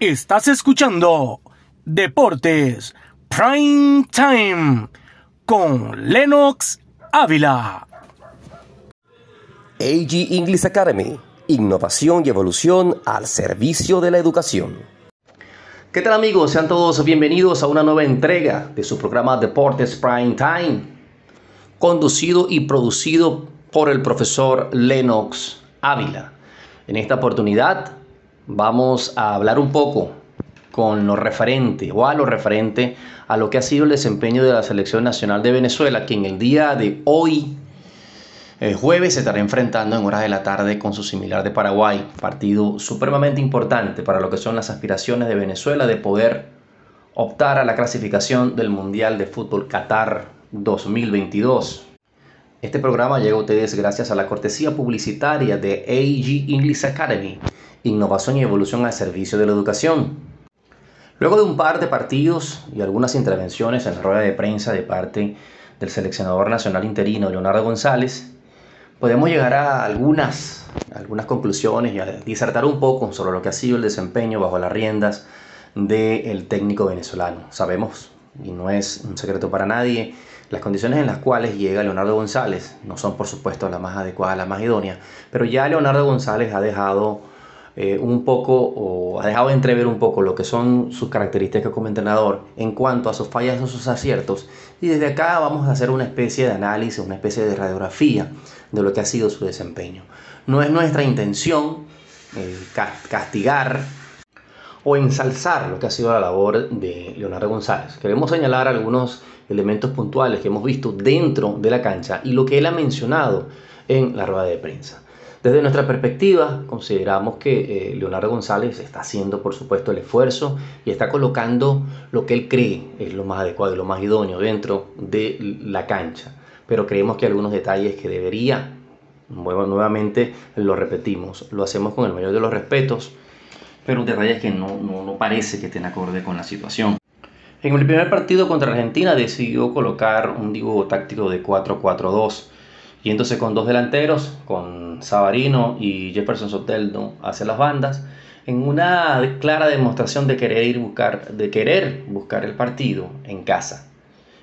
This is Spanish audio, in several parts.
Estás escuchando Deportes Prime Time con Lennox Ávila. AG English Academy, innovación y evolución al servicio de la educación. ¿Qué tal amigos? Sean todos bienvenidos a una nueva entrega de su programa Deportes Prime Time, conducido y producido por el profesor Lennox Ávila. En esta oportunidad vamos a hablar un poco con lo referente o a lo referente a lo que ha sido el desempeño de la Selección Nacional de Venezuela, que en el día de hoy, jueves, se estará enfrentando en horas de la tarde con su similar de Paraguay, partido supremamente importante para lo que son las aspiraciones de Venezuela de poder optar a la clasificación del Mundial de Fútbol Qatar 2022. Este programa llega a ustedes gracias a la cortesía publicitaria de AG English Academy, innovación y evolución al servicio de la educación. Luego de un par de partidos y algunas intervenciones en la rueda de prensa de parte del seleccionador nacional interino Leonardo González, podemos llegar a algunas, algunas conclusiones y a disertar un poco sobre lo que ha sido el desempeño bajo las riendas del técnico venezolano. Sabemos, y no es un secreto para nadie, las condiciones en las cuales llega Leonardo González no son por supuesto las más adecuadas, las más idóneas, pero ya Leonardo González ha dejado eh, un poco o ha dejado de entrever un poco lo que son sus características como entrenador en cuanto a sus fallas o sus aciertos. Y desde acá vamos a hacer una especie de análisis, una especie de radiografía de lo que ha sido su desempeño. No es nuestra intención eh, castigar o ensalzar lo que ha sido la labor de Leonardo González. Queremos señalar algunos elementos puntuales que hemos visto dentro de la cancha y lo que él ha mencionado en la rueda de prensa. Desde nuestra perspectiva, consideramos que eh, Leonardo González está haciendo, por supuesto, el esfuerzo y está colocando lo que él cree es lo más adecuado y lo más idóneo dentro de la cancha. Pero creemos que algunos detalles que debería, nuevamente lo repetimos, lo hacemos con el mayor de los respetos, pero detalles que no, no, no parece que estén acorde con la situación. En el primer partido contra Argentina decidió colocar un dibujo táctico de 4-4-2, yéndose con dos delanteros, con Savarino y Jefferson Soteldo hacia las bandas, en una clara demostración de querer, ir buscar, de querer buscar el partido en casa.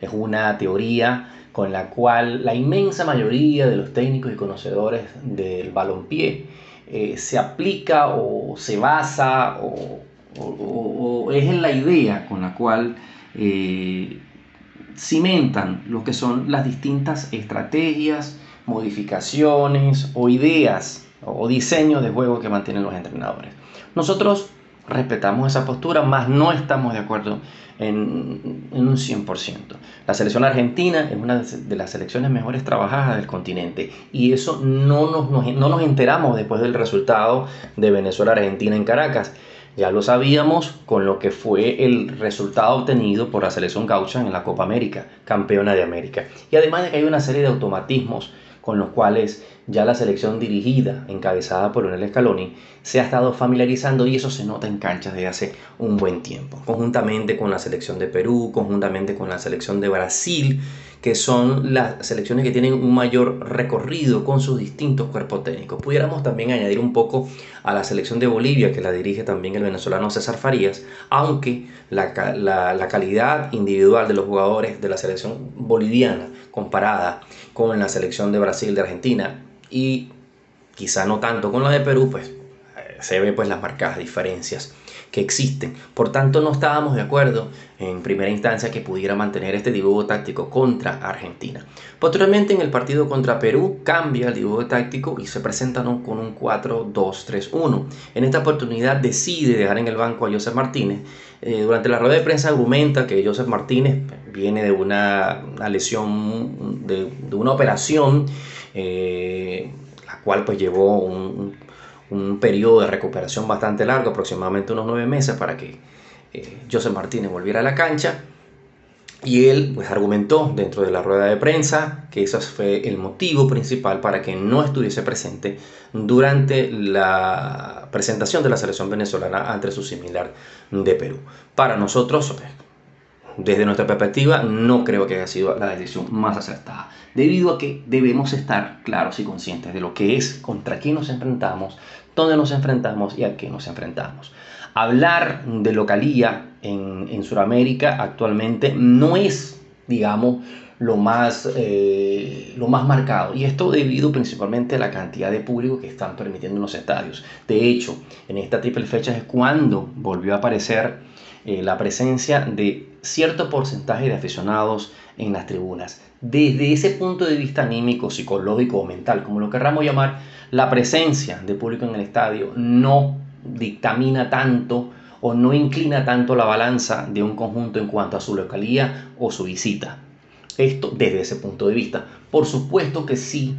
Es una teoría con la cual la inmensa mayoría de los técnicos y conocedores del balompié eh, se aplica o se basa o o, es en la idea con la cual eh, cimentan lo que son las distintas estrategias, modificaciones o ideas o diseños de juego que mantienen los entrenadores. Nosotros respetamos esa postura, más no estamos de acuerdo en, un 100%. La selección argentina es una de las selecciones mejores trabajadas del continente y eso no nos, no nos enteramos después del resultado de Venezuela-Argentina en Caracas. Ya lo sabíamos con lo que fue el resultado obtenido por la selección gaucha en la Copa América, campeona de América. Y además de que hay una serie de automatismos con los cuales ya la selección dirigida, encabezada por Lionel Scaloni, se ha estado familiarizando y eso se nota en canchas desde hace un buen tiempo, conjuntamente con la selección de Perú, conjuntamente con la selección de Brasil, que son las selecciones que tienen un mayor recorrido con sus distintos cuerpos técnicos. Pudiéramos también añadir un poco a la selección de Bolivia, que la dirige también el venezolano César Farías, aunque la, la calidad individual de los jugadores de la selección boliviana comparada con la selección de Brasil, de Argentina y quizá no tanto con la de Perú, pues eh, se ve pues las marcadas diferencias que existen. Por tanto, no estábamos de acuerdo en primera instancia que pudiera mantener este dibujo táctico contra Argentina. Posteriormente, en el partido contra Perú, cambia el dibujo táctico y se presenta con un 4-2-3-1. En esta oportunidad decide dejar en el banco a Joseph Martínez. Eh, durante la rueda de prensa argumenta que Joseph Martínez viene de una, lesión, de, una operación, eh, la cual pues llevó un periodo de recuperación bastante largo, aproximadamente unos nueve meses, para que eh, José Martínez volviera a la cancha. Y él pues argumentó dentro de la rueda de prensa que eso fue el motivo principal para que no estuviese presente durante la presentación de la selección venezolana ante su similar de Perú. Para nosotros, desde nuestra perspectiva, no creo que haya sido la decisión más acertada, debido a que debemos estar claros y conscientes de lo que es, contra quién nos enfrentamos, dónde nos enfrentamos y a qué nos enfrentamos. Hablar de localía en, en Sudamérica actualmente no es, digamos, lo más, eh, lo más marcado. Y esto debido principalmente a la cantidad de público que están permitiendo en los estadios. De hecho, en esta triple fecha es cuando volvió a aparecer eh, la presencia de cierto porcentaje de aficionados en las tribunas. Desde ese punto de vista anímico, psicológico o mental, como lo querramos llamar, la presencia de público en el estadio no dictamina tanto o no inclina tanto la balanza de un conjunto en cuanto a su localía o su visita esto desde ese punto de vista. Por supuesto que sí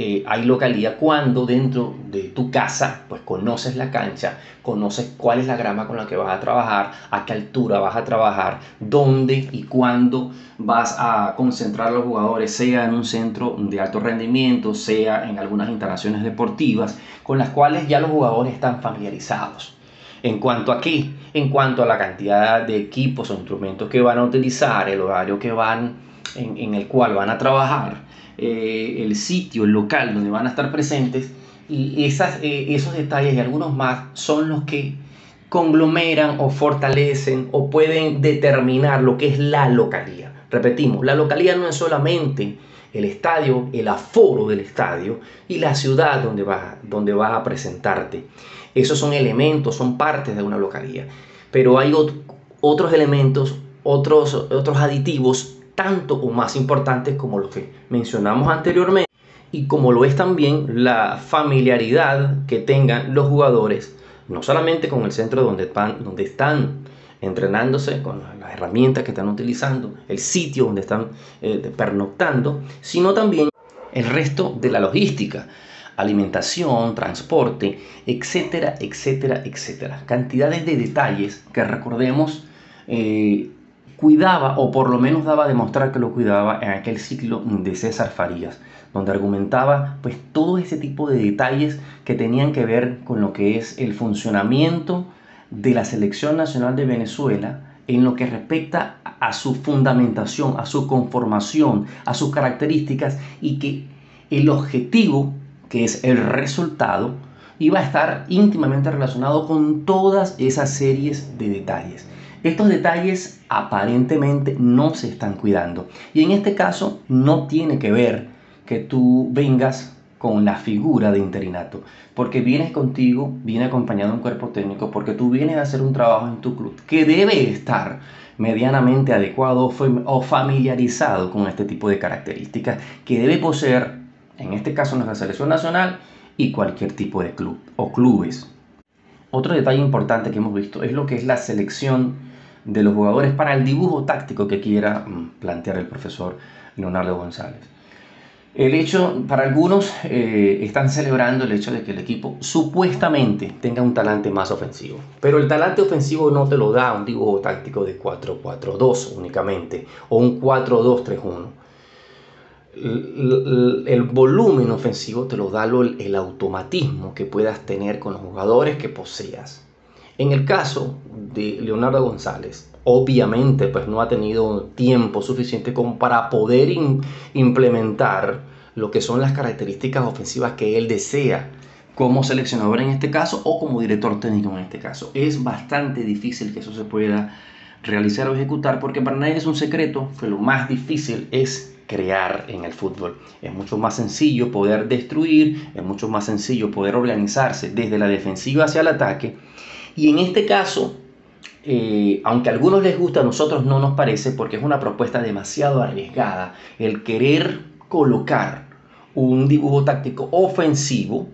eh, hay localidad cuando dentro de tu casa pues conoces la cancha, conoces cuál es la grama con la que vas a trabajar, a qué altura vas a trabajar, dónde y cuándo vas a concentrar a los jugadores, sea en un centro de alto rendimiento, sea en algunas instalaciones deportivas, con las cuales ya los jugadores están familiarizados. En cuanto a qué? En cuanto a la cantidad de equipos o instrumentos que van a utilizar, el horario que van en, el cual van a trabajar, eh, el sitio, el local donde van a estar presentes, y esas, eh, esos detalles y algunos más son los que conglomeran o fortalecen o pueden determinar lo que es la localidad. Repetimos, la localidad no es solamente el estadio, el aforo del estadio y la ciudad donde vas, donde vas a presentarte. Esos son elementos, son partes de una localidad. Pero hay otros elementos, otros, otros aditivos tanto o más importantes como los que mencionamos anteriormente y como lo es también la familiaridad que tengan los jugadores, no solamente con el centro donde, están entrenándose, con las herramientas que están utilizando, el sitio donde están eh, pernoctando, sino también el resto de la logística, alimentación, transporte, etcétera, etcétera, etcétera. Cantidades de detalles que recordemos eh, cuidaba, o por lo menos daba a demostrar que lo cuidaba en aquel ciclo de César Farías, donde argumentaba pues todo ese tipo de detalles que tenían que ver con lo que es el funcionamiento de la selección nacional de Venezuela en lo que respecta a su fundamentación, a su conformación, a sus características y que el objetivo, que es el resultado, iba a estar íntimamente relacionado con todas esas series de detalles. Estos detalles aparentemente no se están cuidando. Y en este caso no tiene que ver que tú vengas con la figura de interinato, porque vienes contigo, viene acompañado de un cuerpo técnico, porque tú vienes a hacer un trabajo en tu club que debe estar medianamente adecuado o familiarizado con este tipo de características que debe poseer, en este caso nuestra selección nacional y cualquier tipo de club o clubes. Otro detalle importante que hemos visto es lo que es la selección de los jugadores para el dibujo táctico que quiera mm, plantear el profesor Leonardo González. El hecho, para algunos, eh, están celebrando el hecho de que el equipo supuestamente tenga un talante más ofensivo. Pero el talante ofensivo no te lo da un dibujo táctico de 4-4-2 únicamente o un 4-2-3-1. El, el, volumen ofensivo te lo da el automatismo que puedas tener con los jugadores que poseas. En el caso de Leonardo González, obviamente pues no ha tenido tiempo suficiente para poder implementar lo que son las características ofensivas que él desea como seleccionador en este caso o como director técnico en este caso. Es bastante difícil que eso se pueda realizar o ejecutar porque para nadie es un secreto que lo más difícil es crear en el fútbol. Es mucho más sencillo poder destruir, es mucho más sencillo poder organizarse desde la defensiva hacia el ataque y en este caso, eh, aunque a algunos les gusta, a nosotros no nos parece porque es una propuesta demasiado arriesgada el querer colocar un dibujo táctico ofensivo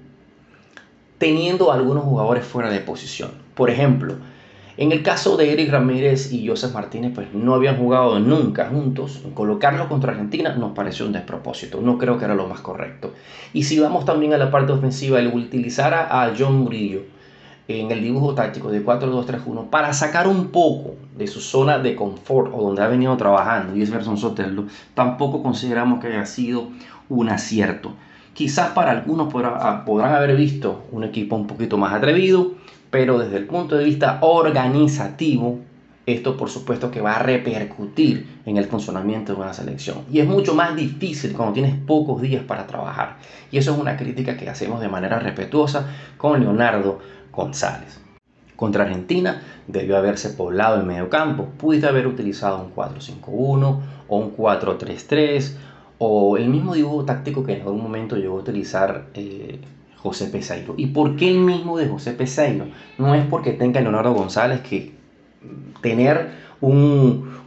teniendo a algunos jugadores fuera de posición. Por ejemplo, en el caso de Eric Ramírez y Joseph Martínez, pues no habían jugado nunca juntos. Colocarlo contra Argentina nos pareció un despropósito. No creo que era lo más correcto. Y si vamos también a la parte ofensiva, el utilizar a John Murillo en el dibujo táctico de 4-2-3-1 para sacar un poco de su zona de confort o donde ha venido trabajando y es Verson Soteldo, tampoco consideramos que haya sido un acierto. Quizás para algunos ah, podrán haber visto un equipo un poquito más atrevido, pero desde el punto de vista organizativo esto por supuesto que va a repercutir en el funcionamiento de una selección. Y es mucho más difícil cuando tienes pocos días para trabajar. Y eso es una crítica que hacemos de manera respetuosa con Leonardo González. Contra Argentina debió haberse poblado el medio campo. Pudiste haber utilizado un 4-5-1 o un 4-3-3 o el mismo dibujo táctico que en algún momento llegó a utilizar eh, José Peseiro. ¿Y por qué el mismo de José Peseiro? No es porque tenga Leonardo González que tener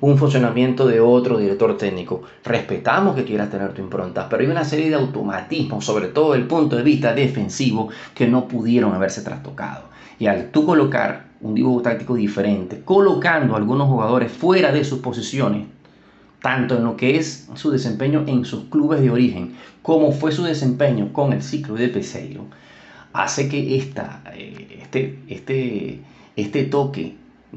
un, funcionamiento de otro director técnico. Respetamos que quieras tener tu impronta, pero hay una serie de automatismos, sobre todo el punto de vista defensivo, que no pudieron haberse trastocado. Y al tú colocar un dibujo táctico diferente, colocando a algunos jugadores fuera de sus posiciones, tanto en lo que es su desempeño en sus clubes de origen, como fue su desempeño con el ciclo de Peseiro, hace que esta, eh, este, este, este toque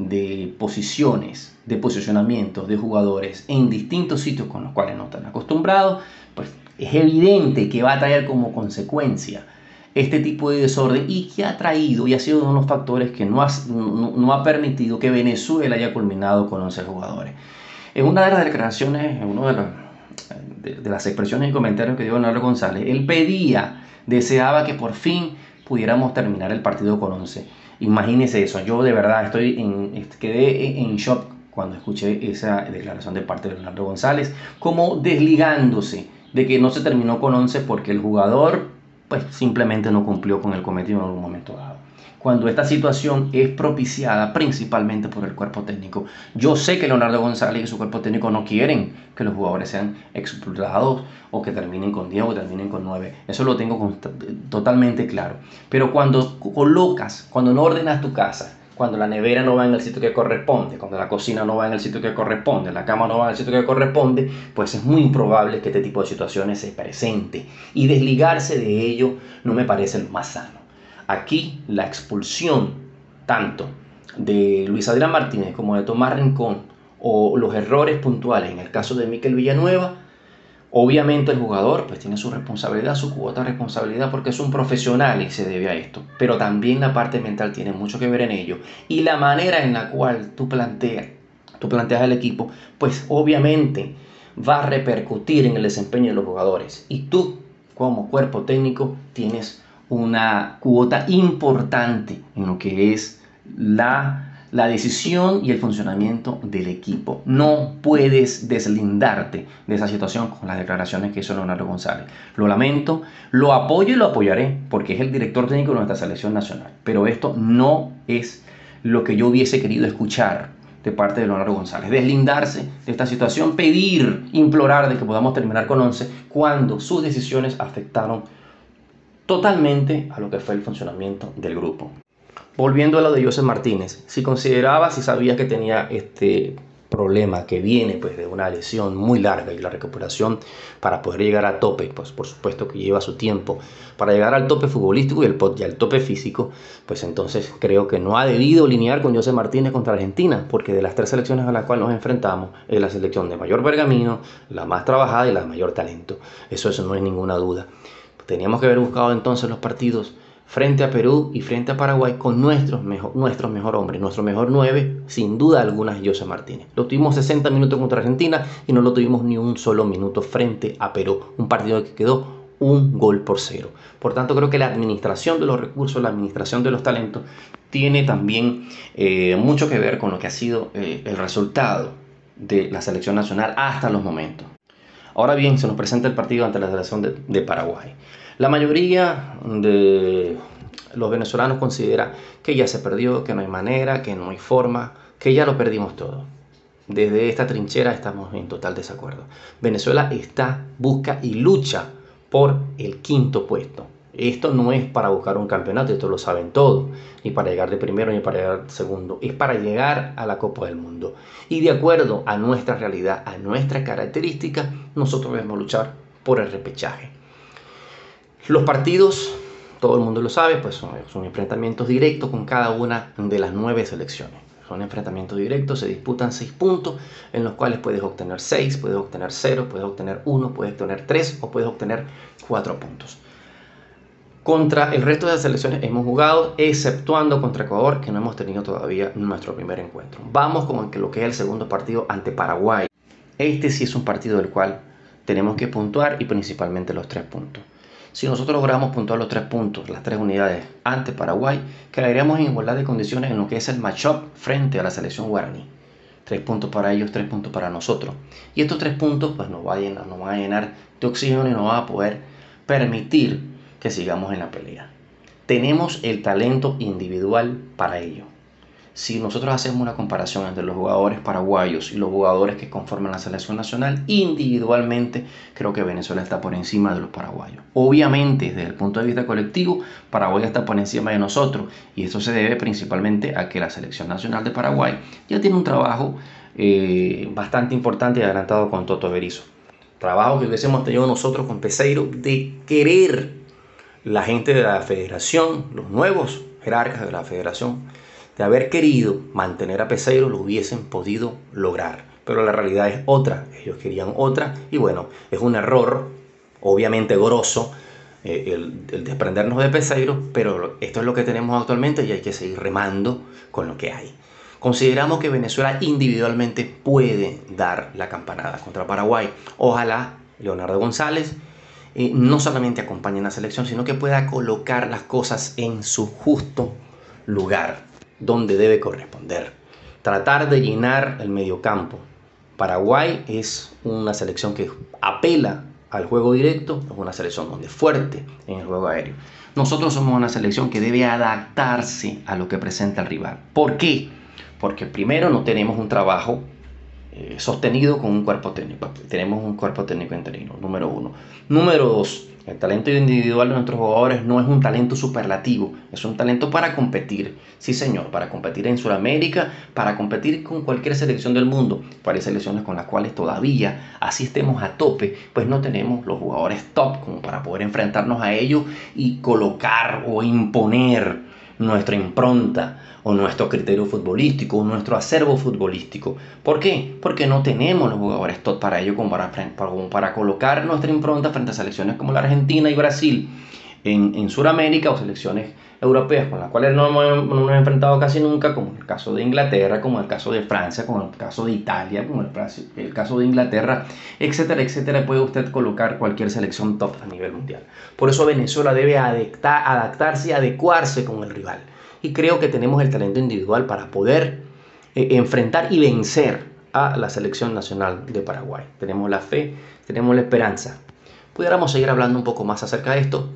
de posiciones, de posicionamientos de jugadores en distintos sitios con los cuales no están acostumbrados, pues es evidente que va a traer como consecuencia este tipo de desorden y que ha traído y ha sido uno de los factores que no ha, no, ha permitido que Venezuela haya culminado con 11 jugadores. En una de las declaraciones, en una de, las expresiones y comentarios que dio Leonardo González, él pedía, deseaba que por fin pudiéramos terminar el partido con 11. Imagínese eso, yo de verdad estoy en, quedé en shock cuando escuché esa declaración de parte de Leonardo González, como desligándose de que no se terminó con 11 porque el jugador pues simplemente no cumplió con el cometido en algún momento dado cuando esta situación es propiciada principalmente por el cuerpo técnico. Yo sé que Leonardo González y su cuerpo técnico no quieren que los jugadores sean explotados o que terminen con 10 o terminen con 9. Eso lo tengo totalmente claro. Pero cuando colocas, cuando no ordenas tu casa, cuando la nevera no va en el sitio que corresponde, cuando la cocina no va en el sitio que corresponde, la cama no va en el sitio que corresponde, pues es muy improbable que este tipo de situaciones se presente. Y desligarse de ello no me parece lo más sano. Aquí la expulsión tanto de Luis Adrián Martínez como de Tomás Rincón o los errores puntuales en el caso de Miquel Villanueva, obviamente el jugador pues tiene su responsabilidad, su cuota de responsabilidad porque es un profesional y se debe a esto, pero también la parte mental tiene mucho que ver en ello y la manera en la cual tú planteas, tú planteas el equipo, pues obviamente va a repercutir en el desempeño de los jugadores y tú como cuerpo técnico tienes una cuota importante en lo que es la, la decisión y el funcionamiento del equipo. No puedes deslindarte de esa situación con las declaraciones que hizo Leonardo González. Lo lamento, lo apoyo y lo apoyaré porque es el director técnico de nuestra selección nacional. Pero esto no es lo que yo hubiese querido escuchar de parte de Leonardo González. Deslindarse de esta situación, pedir, implorar de que podamos terminar con 11 cuando sus decisiones afectaron totalmente a lo que fue el funcionamiento del grupo. Volviendo a lo de José Martínez, si consideraba, si sabía que tenía este problema que viene pues de una lesión muy larga y la recuperación para poder llegar a tope, pues por supuesto que lleva su tiempo para llegar al tope futbolístico y, el, y al tope físico, pues entonces creo que no ha debido linear con José Martínez contra Argentina, porque de las tres selecciones a las cuales nos enfrentamos es la selección de mayor pergamino, la más trabajada y la de mayor talento. Eso, eso no es ninguna duda. Teníamos que haber buscado entonces los partidos frente a Perú y frente a Paraguay con nuestros mejor, nuestro mejor hombre, nuestro mejor 9, sin duda alguna José Martínez. Lo tuvimos 60 minutos contra Argentina y no lo tuvimos ni un solo minuto frente a Perú. Un partido que quedó un gol por cero. Por tanto, creo que la administración de los recursos, la administración de los talentos, tiene también eh, mucho que ver con lo que ha sido eh, el resultado de la selección nacional hasta los momentos. Ahora bien, se nos presenta el partido ante la selección de Paraguay. La mayoría de los venezolanos considera que ya se perdió, que no hay manera, que no hay forma, que ya lo perdimos todo. Desde esta trinchera estamos en total desacuerdo. Venezuela está, busca y lucha por el quinto puesto. Esto no es para buscar un campeonato, esto lo saben todos, ni para llegar de primero ni para llegar de segundo, es para llegar a la Copa del Mundo. Y de acuerdo a nuestra realidad, a nuestras características, nosotros debemos luchar por el repechaje. Los partidos, todo el mundo lo sabe, pues son, enfrentamientos directos con cada una de las nueve selecciones. Son enfrentamientos directos, se disputan seis puntos en los cuales puedes obtener seis, puedes obtener cero, puedes obtener uno, puedes obtener tres o puedes obtener cuatro puntos. Contra el resto de las selecciones hemos jugado, exceptuando contra Ecuador, que no hemos tenido todavía nuestro primer encuentro. Vamos con lo que es el segundo partido ante Paraguay. Este sí es un partido del cual tenemos que puntuar y principalmente los tres puntos. Si nosotros logramos puntuar los tres puntos, las tres unidades ante Paraguay, quedaríamos en igualdad de condiciones en lo que es el matchup frente a la selección guaraní. Tres puntos para ellos, tres puntos para nosotros. Y estos tres puntos pues nos, va a llenar, nos van a llenar de oxígeno y nos va a poder permitir que sigamos en la pelea. Tenemos el talento individual para ello si nosotros hacemos una comparación entre los jugadores paraguayos y los jugadores que conforman la selección nacional, individualmente creo que Venezuela está por encima de los paraguayos. Obviamente, desde el punto de vista colectivo, Paraguay está por encima de nosotros y eso se debe principalmente a que la selección nacional de Paraguay ya tiene un trabajo eh, bastante importante y adelantado con Toto Berizzo. Trabajo que hubiésemos tenido nosotros con Peseiro de querer la gente de la federación, los nuevos jerarcas de la federación, de haber querido mantener a Peseiro lo hubiesen podido lograr. Pero la realidad es otra, ellos querían otra y bueno, es un error obviamente grosso eh, el, desprendernos de Peseiro, pero esto es lo que tenemos actualmente y hay que seguir remando con lo que hay. Consideramos que Venezuela individualmente puede dar la campanada contra Paraguay. Ojalá Leonardo González eh, no solamente acompañe en la selección, sino que pueda colocar las cosas en su justo lugar donde debe corresponder. Tratar de llenar el mediocampo. Paraguay es una selección que apela al juego directo, es una selección donde es fuerte en el juego aéreo. Nosotros somos una selección que debe adaptarse a lo que presenta el rival. ¿Por qué? Porque primero no tenemos un trabajo eh, sostenido con un cuerpo técnico. Tenemos un cuerpo técnico interino, número uno. Número dos, el talento individual de nuestros jugadores no es un talento superlativo, es un talento para competir. Sí, señor, para competir en Sudamérica, para competir con cualquier selección del mundo. Para selecciones con las cuales todavía asistemos a tope, pues no tenemos los jugadores top como para poder enfrentarnos a ellos y colocar o imponer nuestra impronta o nuestro criterio futbolístico o nuestro acervo futbolístico. ¿Por qué? Porque no tenemos los jugadores top para ello como para, para colocar nuestra impronta frente a selecciones como la Argentina y Brasil en, en Sudamérica o selecciones europeas con las cuales no hemos, enfrentado casi nunca, como el caso de Inglaterra, como el caso de Francia, como el caso de Italia, como el, el caso de Inglaterra, etcétera, etcétera, puede usted colocar cualquier selección top a nivel mundial. Por eso Venezuela debe adaptarse y adecuarse con el rival. Y creo que tenemos el talento individual para poder eh, enfrentar y vencer a la selección nacional de Paraguay. Tenemos la fe, tenemos la esperanza. Pudiéramos seguir hablando un poco más acerca de esto,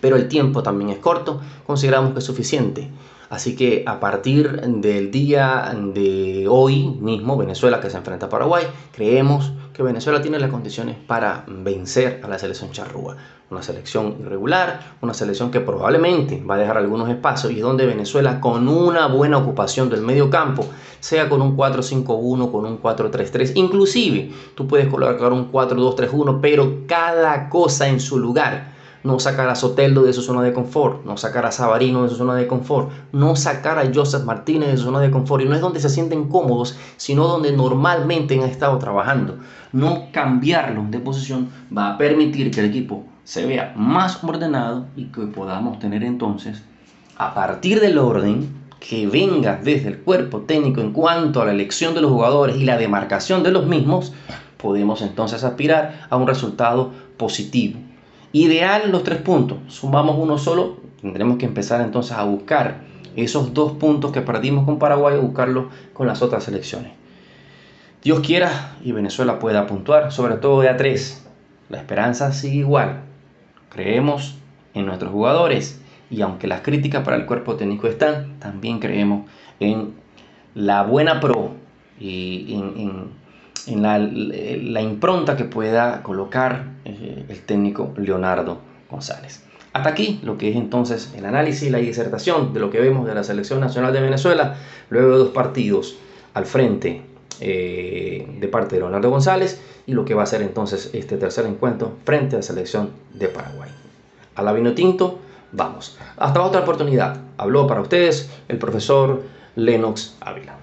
pero el tiempo también es corto, consideramos que es suficiente. Así que a partir del día de hoy mismo, Venezuela que se enfrenta a Paraguay, creemos que Venezuela tiene las condiciones para vencer a la selección charrúa. Una selección irregular, una selección que probablemente va a dejar algunos espacios y donde Venezuela con una buena ocupación del medio campo, sea con un 4-5-1, con un 4-3-3, inclusive tú puedes colocar un 4-2-3-1, pero cada cosa en su lugar no sacar a Soteldo de su zona de confort, no sacar a Sabarino de su zona de confort, no sacar a Joseph Martínez de su zona de confort. Y no es donde se sienten cómodos, sino donde normalmente han estado trabajando. No cambiarlos de posición va a permitir que el equipo se vea más ordenado y que podamos tener entonces, a partir del orden que venga desde el cuerpo técnico en cuanto a la elección de los jugadores y la demarcación de los mismos, podemos entonces aspirar a un resultado positivo Ideal los tres puntos. Sumamos uno solo, tendremos que empezar entonces a buscar esos dos puntos que perdimos con Paraguay, buscarlos con las otras selecciones. Dios quiera y Venezuela pueda puntuar, sobre todo de a tres. La esperanza sigue igual. Creemos en nuestros jugadores y aunque las críticas para el cuerpo técnico están, también creemos en la buena pro y en en la, impronta que pueda colocar eh, el técnico Leonardo González. Hasta aquí lo que es entonces el análisis y la disertación de lo que vemos de la Selección Nacional de Venezuela, luego de dos partidos al frente eh, de parte de Leonardo González y lo que va a ser entonces este tercer encuentro frente a la Selección de Paraguay. A la vino tinto, vamos. Hasta otra oportunidad. Habló para ustedes el profesor Lennox Ávila.